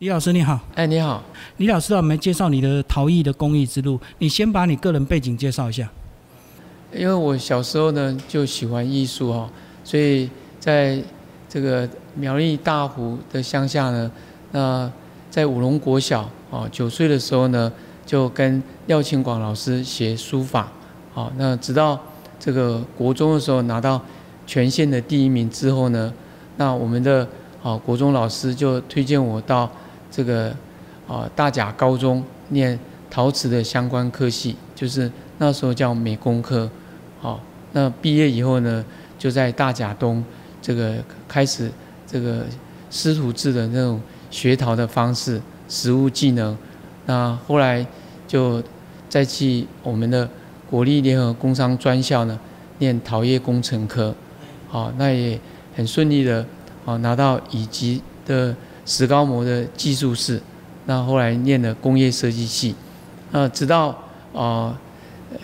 李老师你好，哎，你好，李老师，我们介绍你的陶艺的工艺之路，你先把你个人背景介绍一下。因为我小时候呢就喜欢艺术哈，所以在这个苗栗大湖的乡下呢，那在五龙国小啊，九岁的时候呢就跟廖庆广老师学书法，好，那直到这个国中的时候拿到全县的第一名之后呢，那我们的啊国中老师就推荐我到这个啊大甲高中念陶瓷的相关科系，就是那时候叫美工科，好，那毕业以后呢，就在大甲东这个开始这个师徒制的那种学陶的方式，实务技能，那后来就再去我们的国立联合工商专校呢念陶业工程科，好，那也很顺利的啊拿到乙级的。石膏模的技术室，那后来念了工业设计系，那直到啊，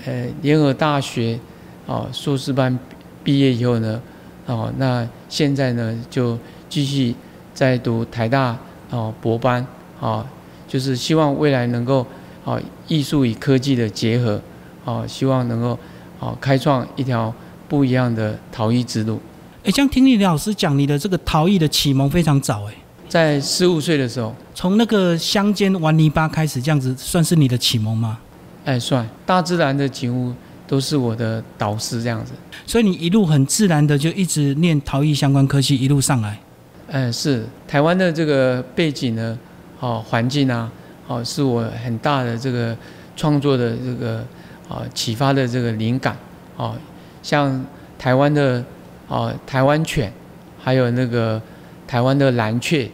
呃，联合大学啊硕士班毕业以后呢，哦，那现在呢就继续在读台大啊博班啊，就是希望未来能够啊艺术与科技的结合啊，希望能够啊开创一条不一样的陶艺之路。哎，像听你李老师讲，你的这个陶艺的启蒙非常早哎。在十五岁的时候，从那个乡间玩泥巴开始，这样子算是你的启蒙吗？哎，算。大自然的景物都是我的导师，这样子。所以你一路很自然的就一直念陶艺相关科系，一路上来。嗯，是。台湾的这个背景呢，哦，环境啊，哦，是我很大的这个创作的这个啊启发的这个灵感。哦，像台湾的哦台湾犬，还有那个台湾的蓝雀。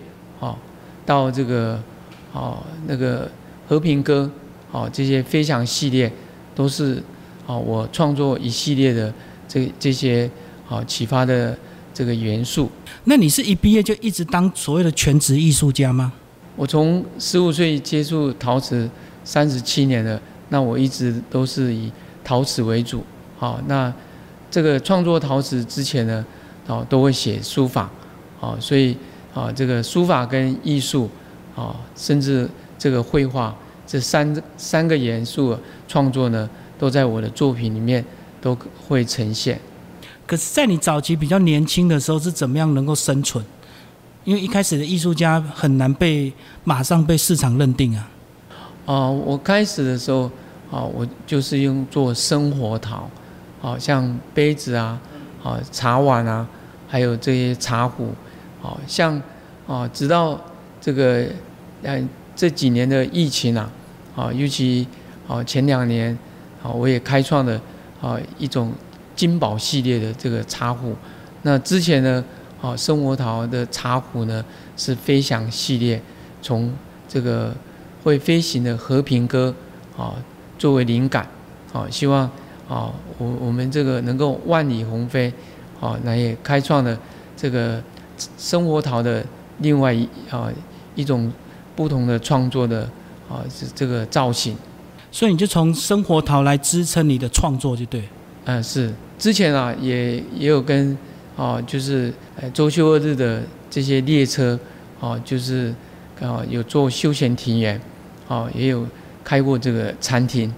哦，到这个，哦，那个和平鸽，哦，这些飞翔系列，都是，哦，我创作一系列的这这些，哦，启发的这个元素。那你是一毕业就一直当所谓的全职艺术家吗？我从十五岁接触陶瓷，三十七年了，那我一直都是以陶瓷为主。好，那这个创作陶瓷之前呢，哦，都会写书法，哦，所以。啊，这个书法跟艺术，啊，甚至这个绘画，这三三个元素创作呢，都在我的作品里面都会呈现。可是，在你早期比较年轻的时候，是怎么样能够生存？因为一开始的艺术家很难被马上被市场认定啊。啊，我开始的时候，啊，我就是用做生活陶，好像杯子啊，啊，茶碗啊，还有这些茶壶。好像啊，直到这个嗯这几年的疫情啊，啊，尤其啊前两年啊，我也开创了啊一种金宝系列的这个茶壶。那之前呢，啊生活陶的茶壶呢是飞翔系列，从这个会飞行的和平鸽啊作为灵感，啊希望啊我我们这个能够万里鸿飞，啊那也开创了这个。生活陶的另外一啊一种不同的创作的啊是这个造型，所以你就从生活陶来支撑你的创作就对。嗯，是之前啊也也有跟啊就是呃周休二日的这些列车啊就是啊有做休闲庭园啊也有开过这个餐厅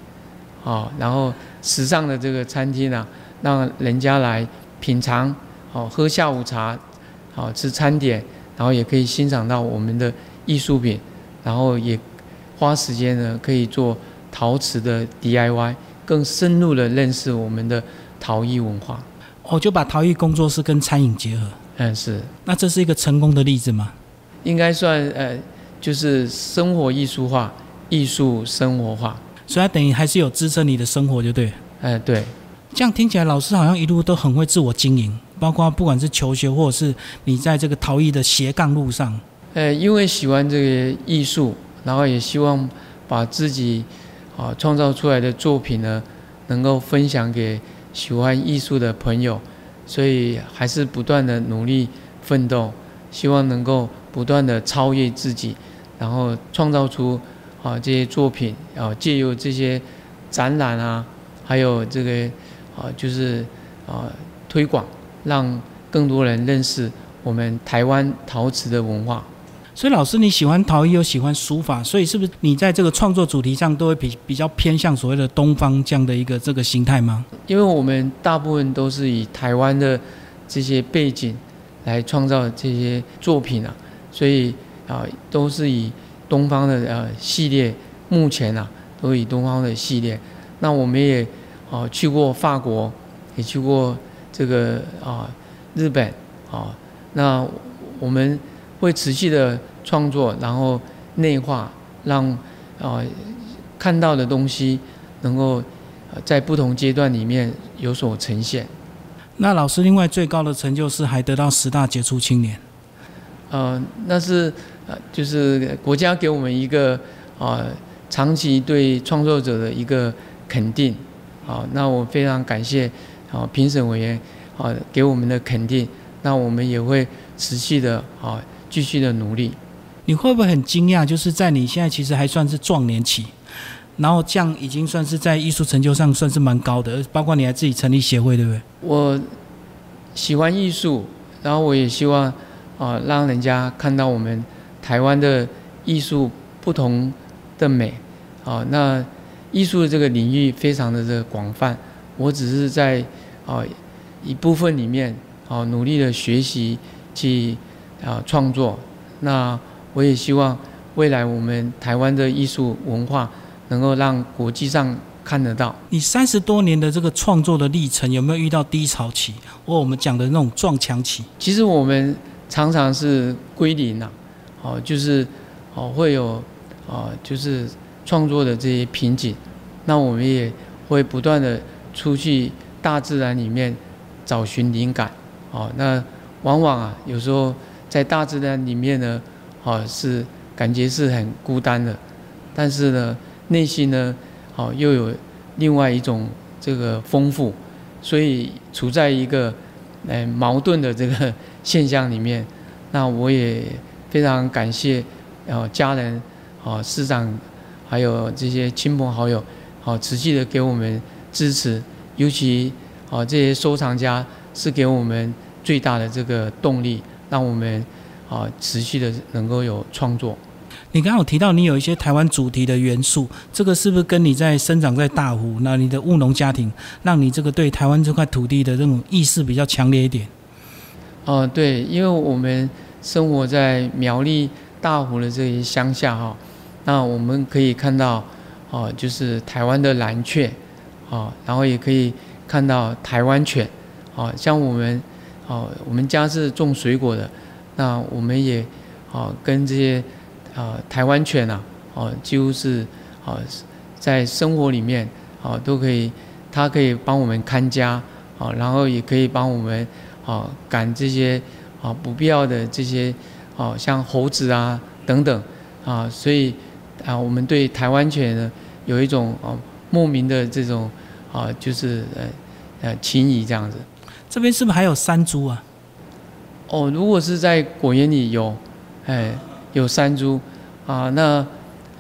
啊然后时尚的这个餐厅啊让人家来品尝哦喝下午茶。好吃餐点，然后也可以欣赏到我们的艺术品，然后也花时间呢，可以做陶瓷的 DIY，更深入的认识我们的陶艺文化。哦就把陶艺工作室跟餐饮结合。嗯，是。那这是一个成功的例子吗？应该算呃，就是生活艺术化，艺术生活化，所以它等于还是有支撑你的生活，就对。哎，对。这样听起来，老师好像一路都很会自我经营。包括不管是求学，或者是你在这个陶艺的斜杠路上，呃，因为喜欢这个艺术，然后也希望把自己啊创造出来的作品呢，能够分享给喜欢艺术的朋友，所以还是不断的努力奋斗，希望能够不断的超越自己，然后创造出啊这些作品啊，借由这些展览啊，还有这个啊就是啊推广。让更多人认识我们台湾陶瓷的文化，所以老师你喜欢陶艺又喜欢书法，所以是不是你在这个创作主题上都会比比较偏向所谓的东方这样的一个这个形态吗？因为我们大部分都是以台湾的这些背景来创造这些作品啊，所以啊都是以东方的呃系列，目前啊都以东方的系列。那我们也啊去过法国，也去过这个啊日本啊，那我们会持续的。创作，然后内化，让啊看到的东西能够在不同阶段里面有所呈现。那老师另外最高的成就是还得到十大杰出青年。呃，那是呃就是国家给我们一个啊长期对创作者的一个肯定。好，那我非常感谢啊评审委员啊给我们的肯定。那我们也会持续的啊继续的努力。你会不会很惊讶？就是在你现在其实还算是壮年期，然后这样已经算是在艺术成就上算是蛮高的，包括你还自己成立协会，对不对？我喜欢艺术，然后我也希望啊，让人家看到我们台湾的艺术不同的美啊。那艺术的这个领域非常的这个广泛，我只是在啊一部分里面啊努力的学习去啊创作那。我也希望未来我们台湾的艺术文化能够让国际上看得到。你三十多年的这个创作的历程，有没有遇到低潮期，或我们讲的那种撞墙期？其实我们常常是归零呐，哦，就是哦会有啊，就是创作的这些瓶颈。那我们也会不断的出去大自然里面找寻灵感。哦，那往往啊，有时候在大自然里面呢。哦，是感觉是很孤单的，但是呢，内心呢，哦，又有另外一种这个丰富，所以处在一个呃矛盾的这个现象里面。那我也非常感谢，哦家人，哦师长，还有这些亲朋好友，哦持续的给我们支持，尤其啊这些收藏家是给我们最大的这个动力，让我们。啊，持续的能够有创作。你刚刚有提到你有一些台湾主题的元素，这个是不是跟你在生长在大湖，那你的务农家庭，让你这个对台湾这块土地的这种意识比较强烈一点？哦，对，因为我们生活在苗栗大湖的这些乡下哈，那我们可以看到，哦，就是台湾的蓝雀，哦，然后也可以看到台湾犬，哦，像我们，哦，我们家是种水果的。那我们也，啊，跟这些，啊，台湾犬呐，哦，几乎是，啊，在生活里面，啊，都可以，它可以帮我们看家，啊，然后也可以帮我们，啊，赶这些，啊，不必要的这些，啊，像猴子啊等等，啊，所以，啊，我们对台湾犬呢，有一种，啊，莫名的这种，啊，就是，呃，呃，情谊这样子。这边是不是还有山猪啊？哦，如果是在果园里有，哎，有山猪，啊，那，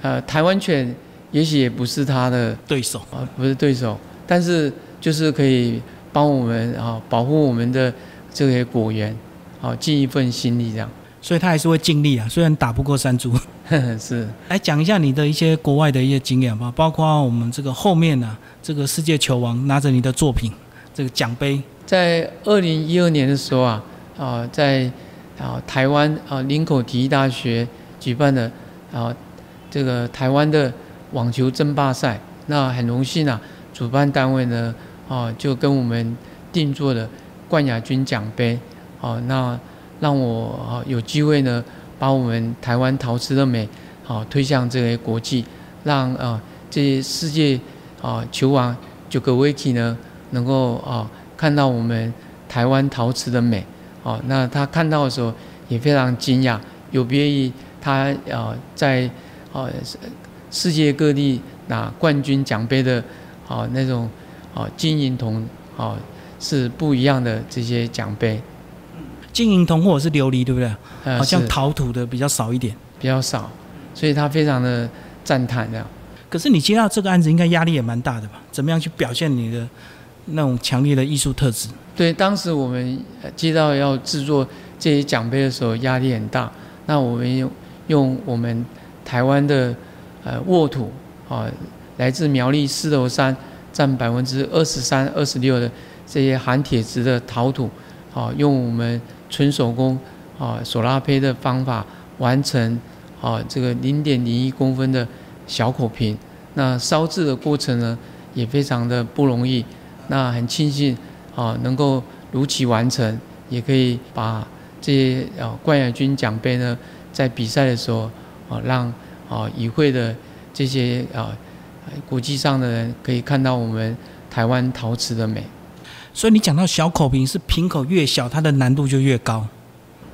呃，台湾犬也许也不是它的对手啊，不是对手，但是就是可以帮我们啊，保护我们的这些果园，啊，尽一份心力这样。所以他还是会尽力啊，虽然打不过山猪。是。来讲一下你的一些国外的一些经验吧，包括我们这个后面呢，这个世界球王拿着你的作品，这个奖杯，在二零一二年的时候啊。啊，在啊台湾啊林口体育大学举办的啊这个台湾的网球争霸赛，那很荣幸啊，主办单位呢啊就跟我们定做了冠亚军奖杯，啊那让我啊有机会呢把我们台湾陶瓷的美啊推向这个国际，让啊这些世界啊球王九个维奇呢能够啊看到我们台湾陶瓷的美。哦，那他看到的时候也非常惊讶，有别于他呃在呃世界各地拿冠军奖杯的啊那种啊金银铜啊是不一样的这些奖杯。金银铜或者是琉璃，对不对？好像陶土的比较少一点，比较少，所以他非常的赞叹这样。可是你接到这个案子，应该压力也蛮大的吧？怎么样去表现你的那种强烈的艺术特质？对，当时我们接到要制作这些奖杯的时候，压力很大。那我们用用我们台湾的呃沃土啊，来自苗栗狮头山占百分之二十三、二十六的这些含铁质的陶土啊，用我们纯手工啊手拉胚的方法完成啊这个零点零一公分的小口瓶。那烧制的过程呢，也非常的不容易。那很庆幸啊，能够如期完成，也可以把这些啊冠亚军奖杯呢，在比赛的时候啊，让啊与会的这些啊国际上的人可以看到我们台湾陶瓷的美。所以你讲到小口瓶是瓶口越小，它的难度就越高。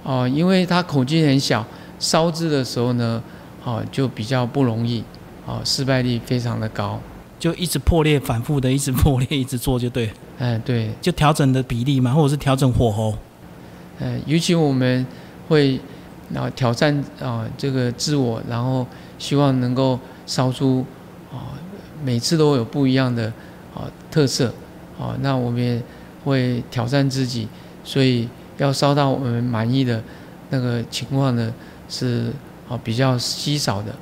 哦，因为它口径很小，烧制的时候呢，哦就比较不容易。哦，失败率非常的高，就一直破裂，反复的一直破裂，一直做就对。哎，对，就调整的比例嘛，或者是调整火候。呃，尤其我们会啊挑战啊这个自我，然后希望能够烧出啊每次都有不一样的啊特色啊，那我们也会挑战自己，所以要烧到我们满意的那个情况呢，是哦比较稀少的。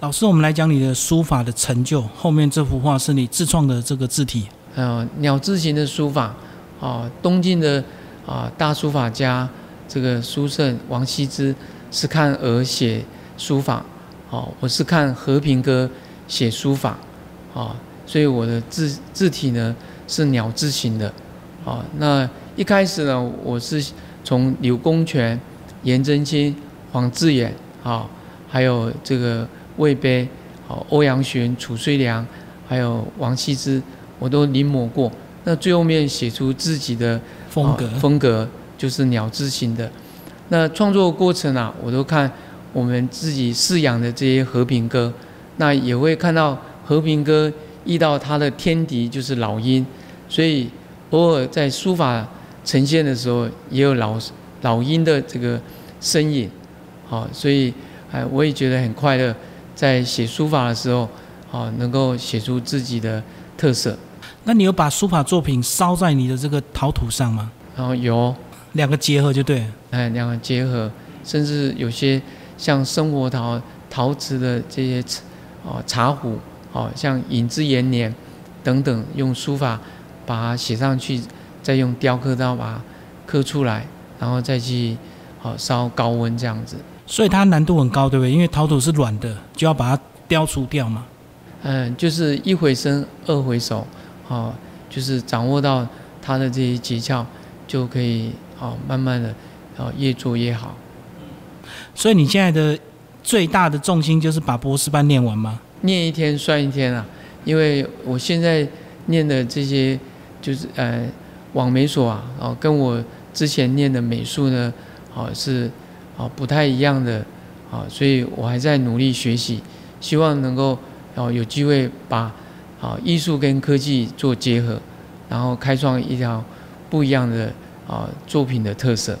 老师，我们来讲你的书法的成就。后面这幅画是你自创的这个字体，呃，鸟字形的书法，啊，东晋的啊大书法家这个书圣王羲之是看鹅写书法，哦，我是看和平鸽写书法，啊，所以我的字字体呢是鸟字形的，啊，那一开始呢，我是从柳公权、颜真卿、黄志远，啊，还有这个。魏碑，好，欧阳询、褚遂良，还有王羲之，我都临摹过。那最后面写出自己的风格，风格就是鸟字形的。那创作过程啊，我都看我们自己饲养的这些和平鸽，那也会看到和平鸽遇到它的天敌就是老鹰，所以偶尔在书法呈现的时候，也有老老鹰的这个身影。好，所以哎，我也觉得很快乐。在写书法的时候，啊，能够写出自己的特色。那你有把书法作品烧在你的这个陶土上吗？然后有两个结合就对，哎，两个结合，甚至有些像生活陶陶瓷的这些哦茶壶，哦像引之延年等等，用书法把它写上去，再用雕刻刀把它刻出来，然后再去哦烧高温这样子。所以它难度很高，对不对？因为陶土是软的，就要把它雕除掉嘛。嗯，就是一回生，二回熟，哦，就是掌握到它的这些诀窍，就可以哦，慢慢的哦，越做越好。所以你现在的最大的重心就是把博士班念完吗？念一天算一天啊，因为我现在念的这些就是呃，网美所啊，哦，跟我之前念的美术呢，哦是。哦，不太一样的啊，所以我还在努力学习，希望能够哦有机会把啊艺术跟科技做结合，然后开创一条不一样的啊作品的特色。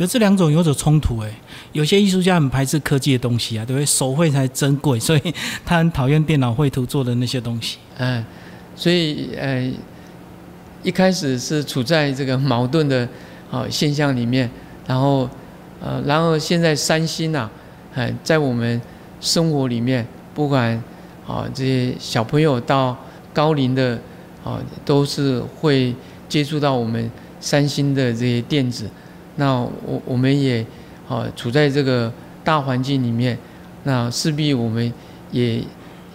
可这两种有所冲突哎，有些艺术家很排斥科技的东西啊，对不对？手绘才珍贵，所以他很讨厌电脑绘图做的那些东西。嗯，所以呃一开始是处在这个矛盾的啊现象里面，然后。呃，然后现在三星呐，哎，在我们生活里面，不管啊这些小朋友到高龄的啊，都是会接触到我们三星的这些电子。那我我们也啊处在这个大环境里面，那势必我们也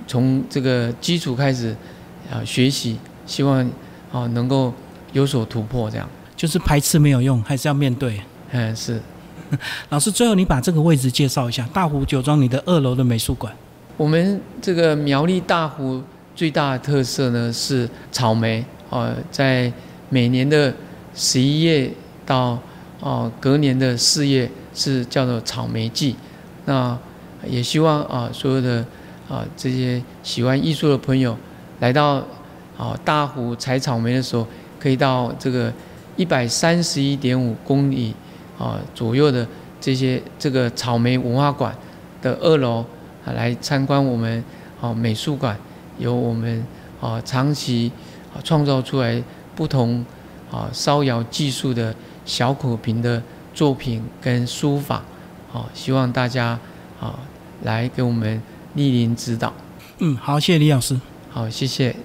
从这个基础开始啊学习，希望啊能够有所突破。这样就是排斥没有用，还是要面对。嗯，是。老师，最后你把这个位置介绍一下，大湖酒庄你的二楼的美术馆。我们这个苗栗大湖最大的特色呢是草莓，呃，在每年的十一月到哦隔年的事业是叫做草莓季。那也希望啊所有的啊这些喜欢艺术的朋友来到啊大湖采草莓的时候，可以到这个一百三十一点五公里。啊，左右的这些这个草莓文化馆的二楼啊，来参观我们啊美术馆，由我们啊长期啊创造出来不同啊烧窑技术的小口瓶的作品跟书法好，希望大家好来给我们莅临指导。嗯，好，谢谢李老师。好，谢谢。